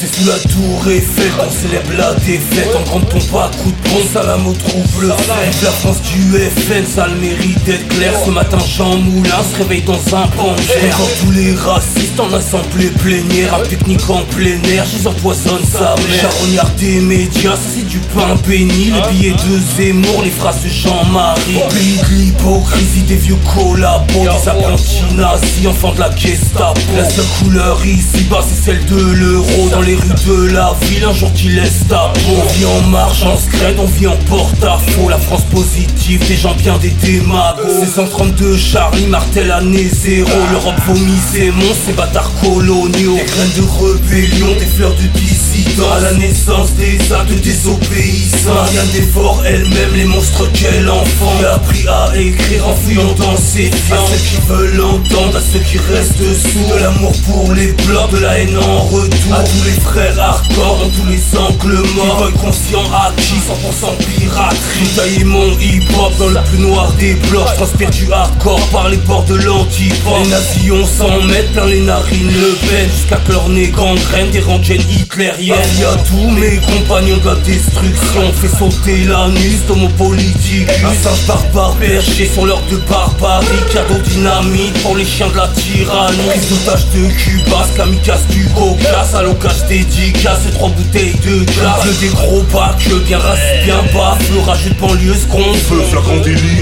C'est sous la tour Eiffel qu'on célèbre la défaite. En grande pompe à coup de pompe, Salamo trouve le fait. La France du FN, ça le mérite d'être clair. Ce matin Jean Moulin se réveille dans un pancher Quand tous les racistes en assemblée plénière Un pique-nique en plein air, je empoisonne sa mère Charognard des médias, ça c'est du pain béni. Les billets de Zemmour, les phrases de Jean-Marie. Pays de l'hypocrisie des vieux collabos Des apprentis nazis, enfants de la Gestapo. La seule couleur ici bas c'est celle de l'euro. Dans les rues de la ville, un jour tu laisses ta peau. On vit en marche, en scred, on vit en porte-à-faux. La France positive, des gens bien des démagos. C'est 132 Charlie, Martel année zéro. L'Europe vomit ses monstres, ses bâtards coloniaux. Des graines de rébellion, des fleurs de dissident À la naissance des actes de désobéissants Marianne dévore elle-même les monstres qu'elle enfant. Elle appris à écrire en fouillant dans ses fiants À ceux qui veulent entendre, à ceux qui restent sourds De l'amour pour les blocs, de la haine en retour. À tous les frères hardcore dans tous les angles morts. Qui conscient acquis, 100% piraterie taillé mon hip-hop dans le plus noir des blocs. Transpire du hardcore par les ports de l'antipop Les nazis on s'en met plein les narines. Le Pen Jusqu'à que leur nez gangrène des rengaines hitlériennes. Il y a tous mes compagnons de la destruction. Fait sauter l'anus d'homopolitique Un singe barbare perché sur l'ordre de barbarie. Cadeau dynamite pour les chiens de la tyrannie. Prise d'otage de Cuba, kamikaze du Caucase. À l'occasion dédicace et trois bouteilles de Le des gros bacs, bien raciste, bien bas Le rageux de banlieue ce qu'on Feu, veut flagrant délit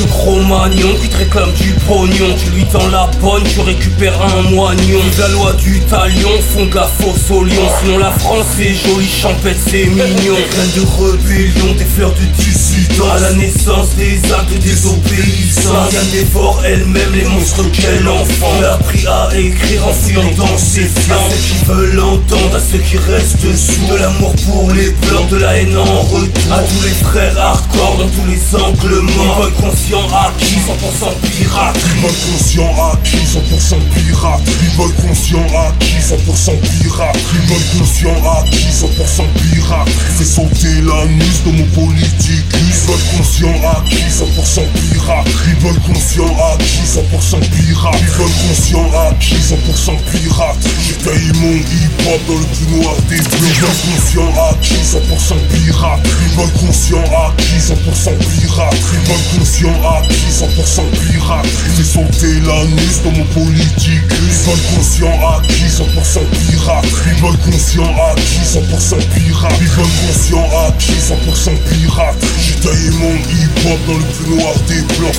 de Cro-Magnon qui te réclame du pognon. Tu lui tends la bonne, tu récupères un moignon. La loi du talion font de la fausse au lion Sinon la France c'est joli, champêtre c'est mignon. Graines de rébellion, des fleurs de dissidence. À la naissance des actes désobéissants Marianne dévore elle-même les monstres qu'elle enfant Elle a appris à écrire en fouillant dans ses fiants À ceux qui veulent entendre, à ceux qui restent sourds De l'amour pour les blancs, de la haine en retour. À tous les frères hardcore dans tous les angles morts conscient acquis, 100% piraterie Tribal conscient acquis, 100% pirate Tribal conscient acquis, 100% pirate conscient acquis, 100% pirate Fais sauter l'anus de mon politique. Tribal conscient acquis, 100% pirate. Tribal conscient acquis, 100% pirate. Tribal conscient acquis, 100% pirate. J'ai taillé mon hip-hop dans le plus noir des bleus Tribal conscient acquis, 100% pirate. Tribal conscient acquis, 100% pirate. Tribal conscient acquis, 100% pirate. Fais sauter l'anus dans mon Tribal conscient acquis, 100% pirate. Tribal conscient acquis, 100% pirate. Tribal conscient acquis, 100% pirate. J'ai taillé mon hip-hop dans le plus noir des blocs